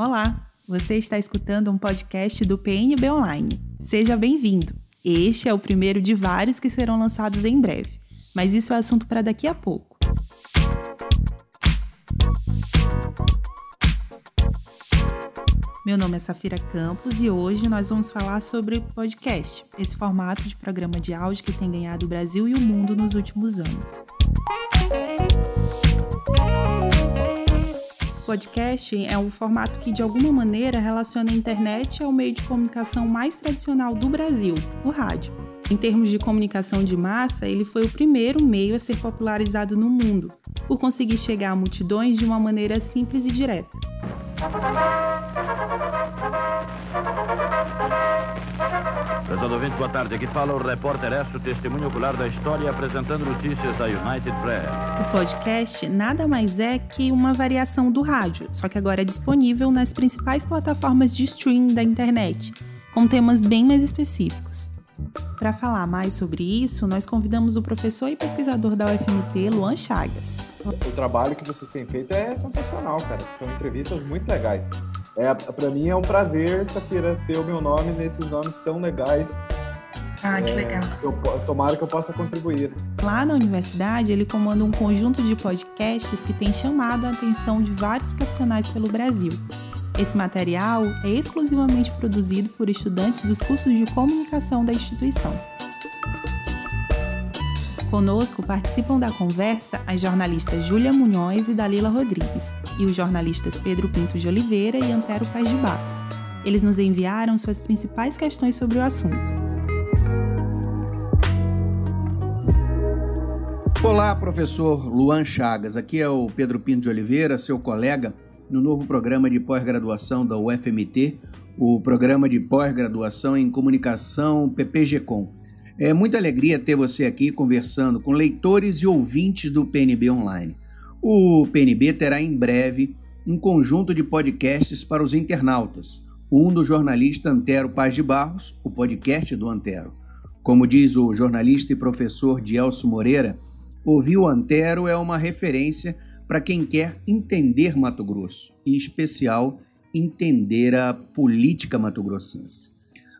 Olá, você está escutando um podcast do PNB Online. Seja bem-vindo. Este é o primeiro de vários que serão lançados em breve, mas isso é assunto para daqui a pouco. Meu nome é Safira Campos e hoje nós vamos falar sobre podcast, esse formato de programa de áudio que tem ganhado o Brasil e o mundo nos últimos anos. Podcast é um formato que, de alguma maneira, relaciona a internet ao meio de comunicação mais tradicional do Brasil, o rádio. Em termos de comunicação de massa, ele foi o primeiro meio a ser popularizado no mundo, por conseguir chegar a multidões de uma maneira simples e direta. Prezado ouvinte, boa tarde. Aqui fala o repórter Esso, testemunho ocular da história, apresentando notícias da United Press. O podcast nada mais é que uma variação do rádio, só que agora é disponível nas principais plataformas de streaming da internet, com temas bem mais específicos. Para falar mais sobre isso, nós convidamos o professor e pesquisador da UFMT, Luan Chagas. O trabalho que vocês têm feito é sensacional, cara. São entrevistas muito legais. É, para mim é um prazer, Safira, ter o meu nome nesses nomes tão legais. Ah, que é, legal. Eu, tomara que eu possa contribuir. Lá na universidade, ele comanda um conjunto de podcasts que tem chamado a atenção de vários profissionais pelo Brasil. Esse material é exclusivamente produzido por estudantes dos cursos de comunicação da instituição. Conosco participam da conversa as jornalistas Júlia Munhoz e Dalila Rodrigues e os jornalistas Pedro Pinto de Oliveira e Antero Paz de Barros. Eles nos enviaram suas principais questões sobre o assunto. Olá, professor Luan Chagas. Aqui é o Pedro Pinto de Oliveira, seu colega no novo programa de pós-graduação da UFMT, o programa de pós-graduação em comunicação PPG-Com. É muita alegria ter você aqui conversando com leitores e ouvintes do PNB Online. O PNB terá em breve um conjunto de podcasts para os internautas. Um do jornalista Antero Paz de Barros, o podcast do Antero. Como diz o jornalista e professor Dielso Moreira, ouvir o Antero é uma referência para quem quer entender Mato Grosso, em especial entender a política mato-grossense.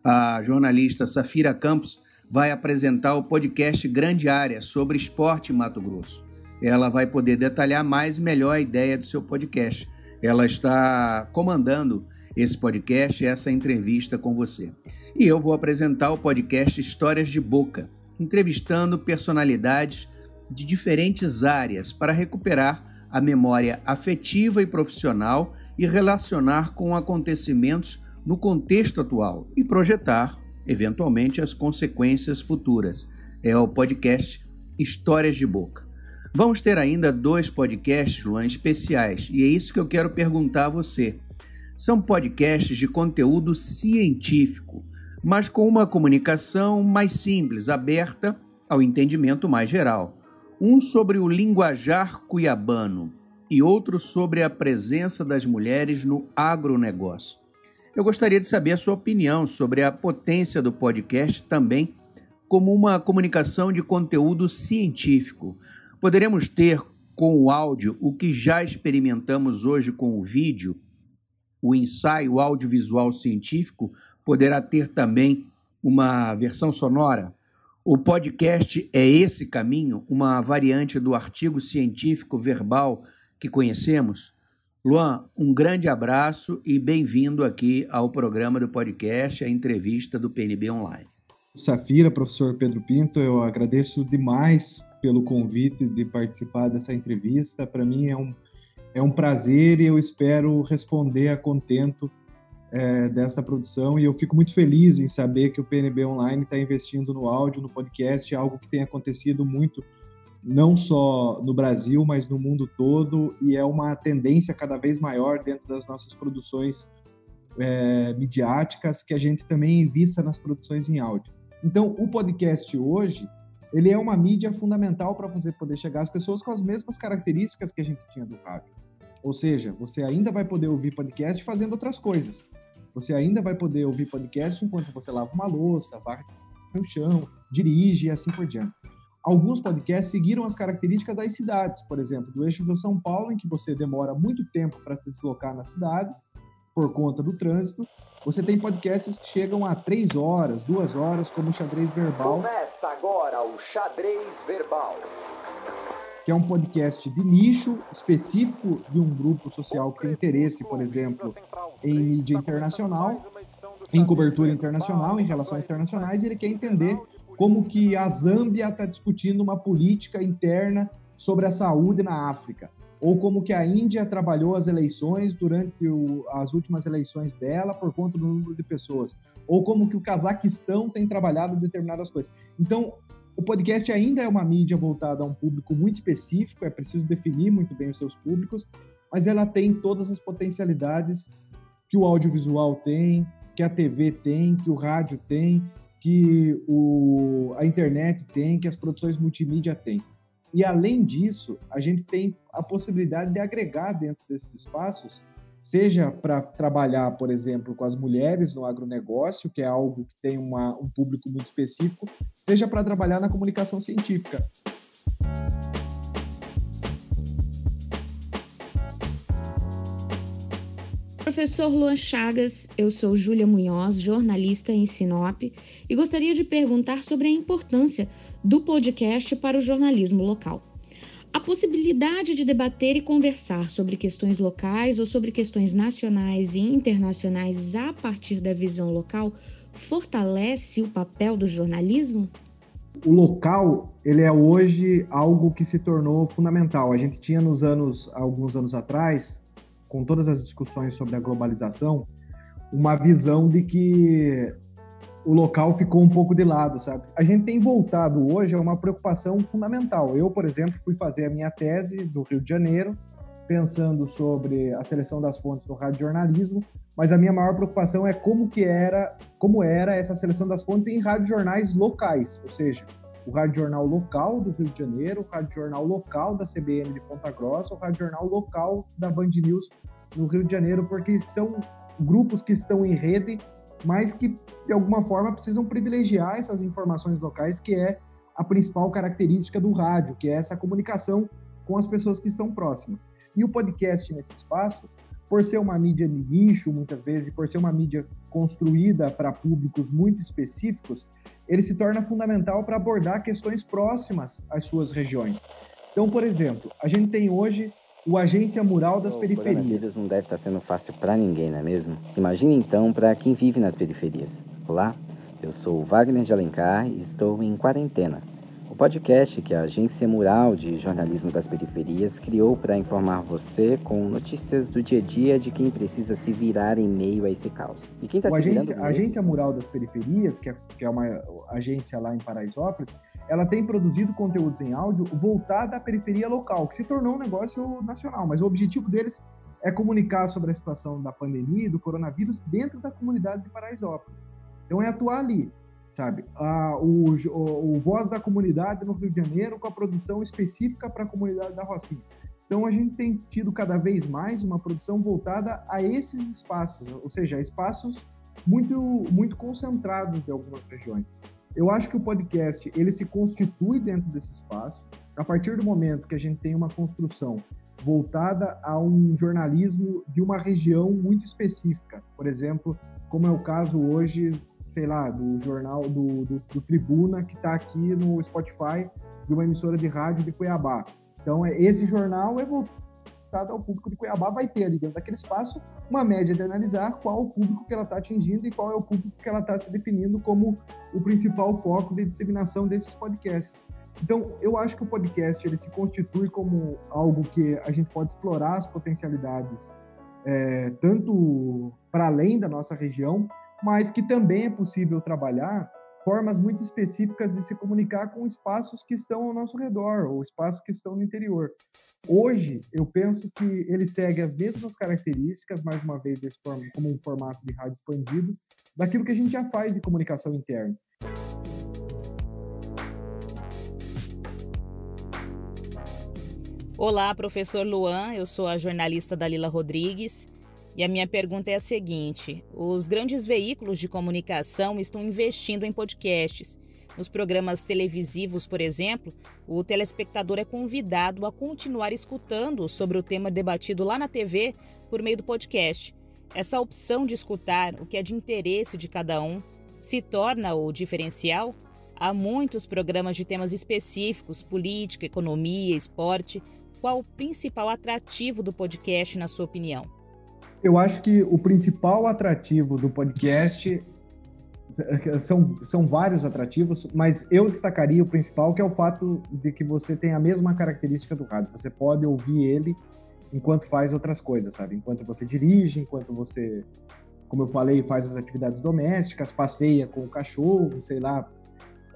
A jornalista Safira Campos vai apresentar o podcast Grande Área sobre esporte em Mato Grosso. Ela vai poder detalhar mais e melhor a ideia do seu podcast. Ela está comandando esse podcast essa entrevista com você. E eu vou apresentar o podcast Histórias de Boca, entrevistando personalidades de diferentes áreas para recuperar a memória afetiva e profissional e relacionar com acontecimentos no contexto atual e projetar eventualmente, as consequências futuras. É o podcast Histórias de Boca. Vamos ter ainda dois podcasts, Luan, especiais, e é isso que eu quero perguntar a você. São podcasts de conteúdo científico, mas com uma comunicação mais simples, aberta ao entendimento mais geral. Um sobre o linguajar cuiabano e outro sobre a presença das mulheres no agronegócio. Eu gostaria de saber a sua opinião sobre a potência do podcast também como uma comunicação de conteúdo científico. Poderemos ter com o áudio o que já experimentamos hoje com o vídeo, o ensaio audiovisual científico poderá ter também uma versão sonora. O podcast é esse caminho, uma variante do artigo científico verbal que conhecemos? Luan, um grande abraço e bem-vindo aqui ao programa do podcast, a entrevista do PNB Online. Safira, professor Pedro Pinto, eu agradeço demais pelo convite de participar dessa entrevista. Para mim é um, é um prazer e eu espero responder a contento é, desta produção. E eu fico muito feliz em saber que o PNB Online está investindo no áudio, no podcast, algo que tem acontecido muito não só no Brasil, mas no mundo todo, e é uma tendência cada vez maior dentro das nossas produções é, midiáticas que a gente também invista nas produções em áudio. Então, o podcast hoje, ele é uma mídia fundamental para você poder chegar às pessoas com as mesmas características que a gente tinha do rádio. Ou seja, você ainda vai poder ouvir podcast fazendo outras coisas. Você ainda vai poder ouvir podcast enquanto você lava uma louça, varre no chão, dirige e assim por diante. Alguns podcasts seguiram as características das cidades, por exemplo, do eixo do São Paulo, em que você demora muito tempo para se deslocar na cidade, por conta do trânsito. Você tem podcasts que chegam a três horas, duas horas, como o Xadrez Verbal. Começa agora o Xadrez Verbal. Que é um podcast de nicho específico de um grupo social que tem interesse, por exemplo, em mídia internacional, em cobertura internacional, em relações internacionais, e ele quer entender como que a Zâmbia está discutindo uma política interna sobre a saúde na África ou como que a Índia trabalhou as eleições durante o, as últimas eleições dela por conta do número de pessoas, ou como que o Cazaquistão tem trabalhado determinadas coisas. Então, o podcast ainda é uma mídia voltada a um público muito específico, é preciso definir muito bem os seus públicos, mas ela tem todas as potencialidades que o audiovisual tem, que a TV tem, que o rádio tem, que o, a internet tem, que as produções multimídia têm. E além disso, a gente tem a possibilidade de agregar dentro desses espaços, seja para trabalhar, por exemplo, com as mulheres no agronegócio, que é algo que tem uma, um público muito específico, seja para trabalhar na comunicação científica. Professor Luan Chagas, eu sou Júlia Munhoz, jornalista em Sinop, e gostaria de perguntar sobre a importância do podcast para o jornalismo local. A possibilidade de debater e conversar sobre questões locais ou sobre questões nacionais e internacionais a partir da visão local fortalece o papel do jornalismo? O local, ele é hoje algo que se tornou fundamental. A gente tinha nos anos, alguns anos atrás, com todas as discussões sobre a globalização, uma visão de que o local ficou um pouco de lado, sabe? A gente tem voltado hoje a uma preocupação fundamental. Eu, por exemplo, fui fazer a minha tese do Rio de Janeiro, pensando sobre a seleção das fontes no rádio jornalismo, mas a minha maior preocupação é como que era, como era essa seleção das fontes em rádio jornais locais, ou seja, o rádio jornal local do Rio de Janeiro, o rádio jornal local da CBN de Ponta Grossa, o rádio jornal local da Band News no Rio de Janeiro, porque são grupos que estão em rede mas que de alguma forma precisam privilegiar essas informações locais, que é a principal característica do rádio, que é essa comunicação com as pessoas que estão próximas. E o podcast nesse espaço, por ser uma mídia de nicho, muitas vezes, por ser uma mídia construída para públicos muito específicos, ele se torna fundamental para abordar questões próximas às suas regiões. Então, por exemplo, a gente tem hoje o Agência Mural das o Periferias. não deve estar sendo fácil para ninguém, não é mesmo? Imagine então para quem vive nas periferias. Olá, eu sou Wagner de Alencar e estou em quarentena. Podcast que a Agência Mural de Jornalismo das Periferias criou para informar você com notícias do dia a dia de quem precisa se virar em meio a esse caos. E quem está se agência, A Agência Mural das Periferias, que é, que é uma agência lá em Paraisópolis, ela tem produzido conteúdos em áudio voltada à periferia local, que se tornou um negócio nacional, mas o objetivo deles é comunicar sobre a situação da pandemia e do coronavírus dentro da comunidade de Paraisópolis. Então é atuar ali, sabe? Ah, o, o, o, Voz da Comunidade no Rio de Janeiro com a produção específica para a comunidade da Rocinha. Então a gente tem tido cada vez mais uma produção voltada a esses espaços, ou seja, espaços muito, muito concentrados de algumas regiões. Eu acho que o podcast ele se constitui dentro desse espaço. A partir do momento que a gente tem uma construção voltada a um jornalismo de uma região muito específica, por exemplo, como é o caso hoje, sei lá, do jornal do, do, do Tribuna que está aqui no Spotify de uma emissora de rádio de Cuiabá. Então, é, esse jornal é voltado ao público de Cuiabá, vai ter ali dentro daquele espaço uma média de analisar qual o público que ela está atingindo e qual é o público que ela está se definindo como o principal foco de disseminação desses podcasts. Então, eu acho que o podcast ele se constitui como algo que a gente pode explorar as potencialidades é, tanto para além da nossa região, mas que também é possível trabalhar formas muito específicas de se comunicar com espaços que estão ao nosso redor ou espaços que estão no interior. Hoje, eu penso que ele segue as mesmas características, mais uma vez, desse como um formato de rádio expandido, daquilo que a gente já faz de comunicação interna. Olá, professor Luan, eu sou a jornalista Dalila Rodrigues. E a minha pergunta é a seguinte: os grandes veículos de comunicação estão investindo em podcasts. Nos programas televisivos, por exemplo, o telespectador é convidado a continuar escutando sobre o tema debatido lá na TV por meio do podcast. Essa opção de escutar o que é de interesse de cada um se torna o diferencial? Há muitos programas de temas específicos, política, economia, esporte. Qual o principal atrativo do podcast, na sua opinião? Eu acho que o principal atrativo do podcast são, são vários atrativos, mas eu destacaria o principal, que é o fato de que você tem a mesma característica do rádio. Você pode ouvir ele enquanto faz outras coisas, sabe? Enquanto você dirige, enquanto você, como eu falei, faz as atividades domésticas, passeia com o cachorro, sei lá.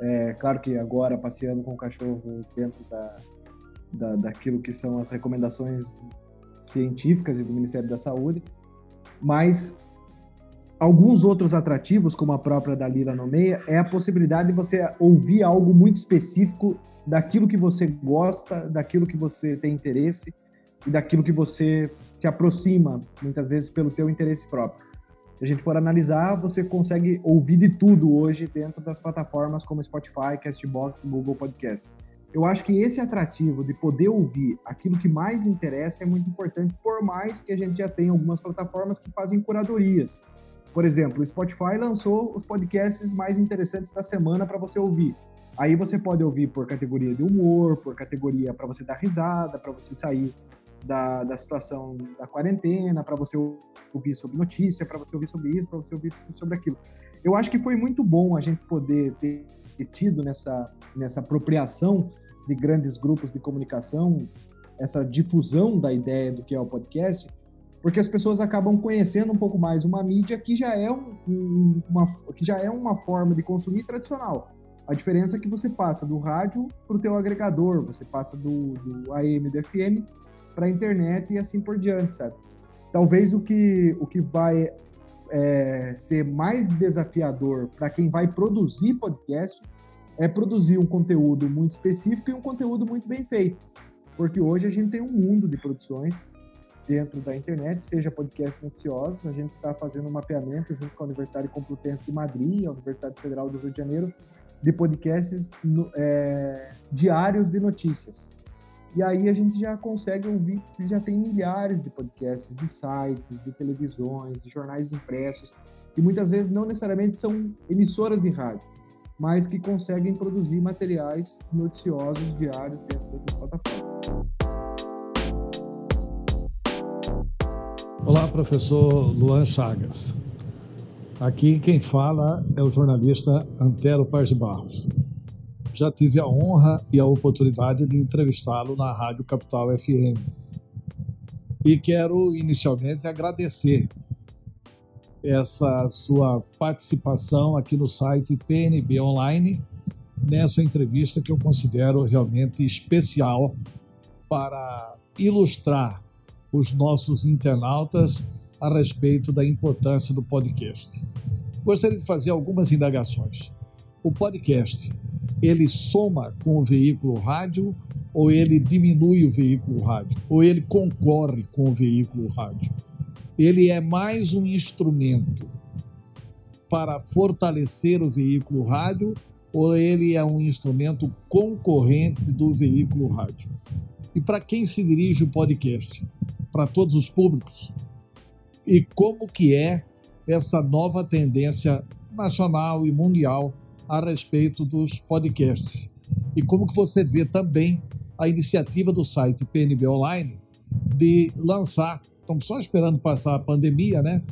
É, claro que agora passeando com o cachorro dentro da, da, daquilo que são as recomendações científicas e do Ministério da Saúde, mas alguns outros atrativos, como a própria Dalila nomeia, é a possibilidade de você ouvir algo muito específico daquilo que você gosta, daquilo que você tem interesse e daquilo que você se aproxima, muitas vezes pelo teu interesse próprio. Se a gente for analisar, você consegue ouvir de tudo hoje dentro das plataformas como Spotify, Castbox, Google Podcasts. Eu acho que esse atrativo de poder ouvir aquilo que mais interessa é muito importante, por mais que a gente já tenha algumas plataformas que fazem curadorias. Por exemplo, o Spotify lançou os podcasts mais interessantes da semana para você ouvir. Aí você pode ouvir por categoria de humor, por categoria para você dar risada, para você sair da, da situação da quarentena, para você ouvir sobre notícia, para você ouvir sobre isso, para você ouvir sobre aquilo. Eu acho que foi muito bom a gente poder ter tido nessa, nessa apropriação de grandes grupos de comunicação, essa difusão da ideia do que é o podcast, porque as pessoas acabam conhecendo um pouco mais uma mídia que já é, um, uma, que já é uma forma de consumir tradicional. A diferença é que você passa do rádio para o teu agregador, você passa do, do AM do FM para a internet e assim por diante, sabe? Talvez o que, o que vai é, ser mais desafiador para quem vai produzir podcast é produzir um conteúdo muito específico e um conteúdo muito bem feito. Porque hoje a gente tem um mundo de produções dentro da internet, seja podcast noticiosos, a gente está fazendo um mapeamento junto com a Universidade Complutense de Madrid, a Universidade Federal do Rio de Janeiro, de podcasts é, diários de notícias. E aí a gente já consegue ouvir, já tem milhares de podcasts, de sites, de televisões, de jornais impressos, que muitas vezes não necessariamente são emissoras de rádio, mas que conseguem produzir materiais noticiosos diários dentro dessas plataformas. Olá, professor Luan Chagas. Aqui quem fala é o jornalista Antero Paz de Barros. Já tive a honra e a oportunidade de entrevistá-lo na Rádio Capital FM. E quero inicialmente agradecer essa sua participação aqui no site PNB Online, nessa entrevista que eu considero realmente especial para ilustrar os nossos internautas a respeito da importância do podcast. Gostaria de fazer algumas indagações. O podcast, ele soma com o veículo rádio ou ele diminui o veículo rádio? Ou ele concorre com o veículo rádio? Ele é mais um instrumento para fortalecer o veículo rádio ou ele é um instrumento concorrente do veículo rádio? E para quem se dirige o podcast? Para todos os públicos? E como que é essa nova tendência nacional e mundial a respeito dos podcasts? E como que você vê também a iniciativa do site PNB Online de lançar estamos só esperando passar a pandemia, né?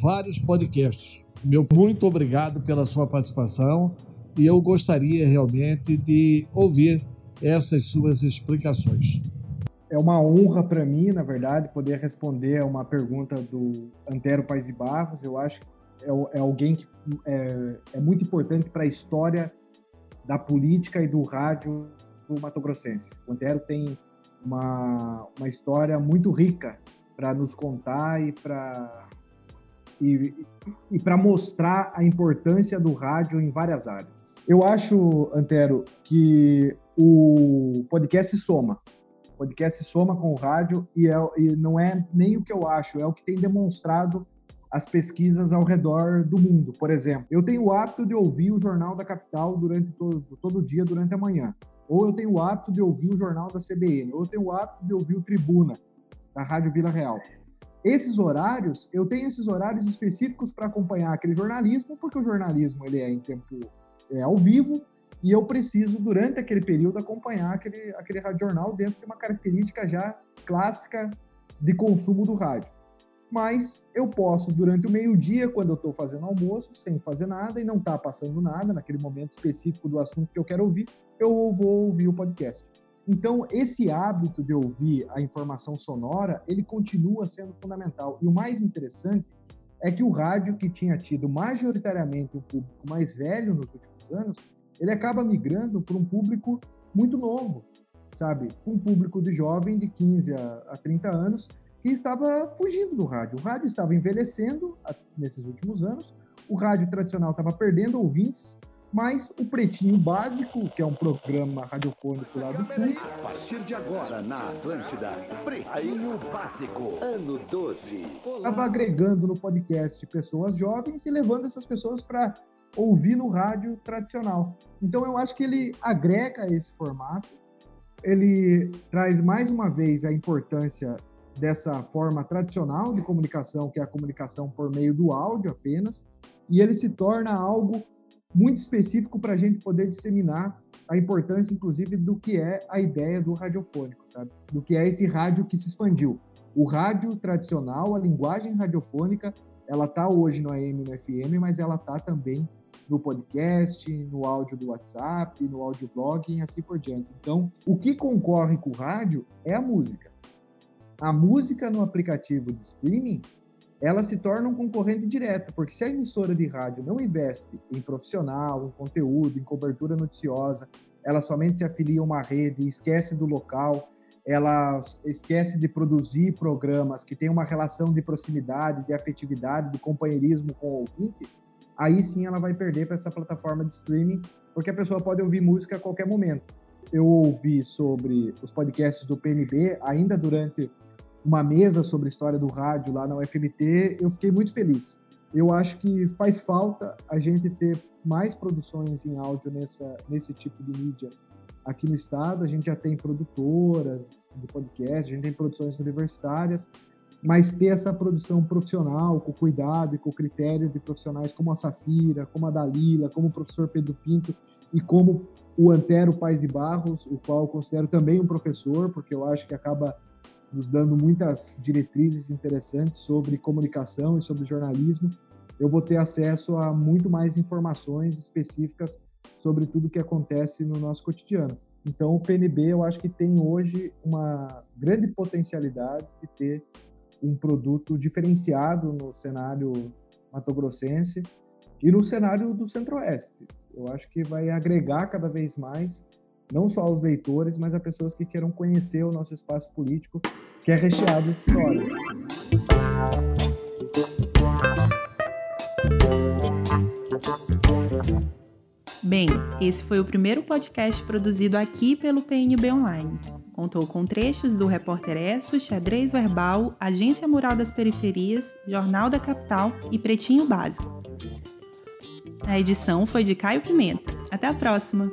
Vários podcasts. Meu muito obrigado pela sua participação e eu gostaria realmente de ouvir essas suas explicações. É uma honra para mim, na verdade, poder responder a uma pergunta do Antero Paz de Barros. Eu acho que é, é alguém que é, é muito importante para a história da política e do rádio do Mato Grossense. O Antero tem uma, uma história muito rica para nos contar e para e, e para mostrar a importância do rádio em várias áreas. Eu acho, Antero, que o podcast soma. O podcast soma com o rádio e, é, e não é nem o que eu acho, é o que tem demonstrado as pesquisas ao redor do mundo. Por exemplo, eu tenho o hábito de ouvir o Jornal da Capital durante todo, todo dia, durante a manhã. Ou eu tenho o hábito de ouvir o Jornal da CBN. Ou eu tenho o hábito de ouvir o Tribuna da Rádio Vila Real. esses horários, eu tenho esses horários específicos para acompanhar aquele jornalismo, porque o jornalismo ele é em tempo é, ao vivo, e eu preciso, durante aquele período, acompanhar aquele, aquele jornal dentro de uma característica já clássica de consumo do rádio. Mas eu posso, durante o meio-dia, quando eu estou fazendo almoço, sem fazer nada e não está passando nada, naquele momento específico do assunto que eu quero ouvir, eu vou ouvir o podcast. Então, esse hábito de ouvir a informação sonora, ele continua sendo fundamental. E o mais interessante é que o rádio, que tinha tido majoritariamente um público mais velho nos últimos anos, ele acaba migrando para um público muito novo, sabe? Um público de jovem de 15 a, a 30 anos que estava fugindo do rádio. O rádio estava envelhecendo nesses últimos anos, o rádio tradicional estava perdendo ouvintes, mas o Pretinho Básico, que é um programa radiofônico lá do fundo. A partir de agora, na Atlântida, Pretinho Básico, ano 12. Estava agregando no podcast pessoas jovens e levando essas pessoas para ouvir no rádio tradicional. Então eu acho que ele agrega esse formato, ele traz mais uma vez a importância dessa forma tradicional de comunicação, que é a comunicação por meio do áudio apenas, e ele se torna algo muito específico para a gente poder disseminar a importância, inclusive, do que é a ideia do radiofônico, sabe? Do que é esse rádio que se expandiu. O rádio tradicional, a linguagem radiofônica, ela está hoje no AM e no FM, mas ela está também no podcast, no áudio do WhatsApp, no audioblog e assim por diante. Então, o que concorre com o rádio é a música. A música no aplicativo de streaming, ela se torna um concorrente direto, porque se a emissora de rádio não investe em profissional, em conteúdo, em cobertura noticiosa, ela somente se afilia a uma rede, esquece do local, ela esquece de produzir programas que têm uma relação de proximidade, de afetividade, de companheirismo com o ouvinte, aí sim ela vai perder para essa plataforma de streaming, porque a pessoa pode ouvir música a qualquer momento. Eu ouvi sobre os podcasts do PNB ainda durante uma mesa sobre história do rádio lá na UFMT, eu fiquei muito feliz. Eu acho que faz falta a gente ter mais produções em áudio nessa, nesse tipo de mídia aqui no estado. A gente já tem produtoras de podcast, a gente tem produções universitárias, mas ter essa produção profissional, com cuidado e com critério de profissionais como a Safira, como a Dalila, como o professor Pedro Pinto e como o Antero Pais de Barros, o qual eu considero também um professor, porque eu acho que acaba nos dando muitas diretrizes interessantes sobre comunicação e sobre jornalismo. Eu vou ter acesso a muito mais informações específicas sobre tudo que acontece no nosso cotidiano. Então, o PNB eu acho que tem hoje uma grande potencialidade de ter um produto diferenciado no cenário matogrossense e no cenário do Centro-Oeste. Eu acho que vai agregar cada vez mais, não só aos leitores, mas a pessoas que queiram conhecer o nosso espaço político, que é recheado de histórias. Bem, esse foi o primeiro podcast produzido aqui pelo PNB Online. Contou com trechos do Repórter Esso, Xadrez Verbal, Agência Mural das Periferias, Jornal da Capital e Pretinho Básico. A edição foi de Caio Pimenta. Até a próxima!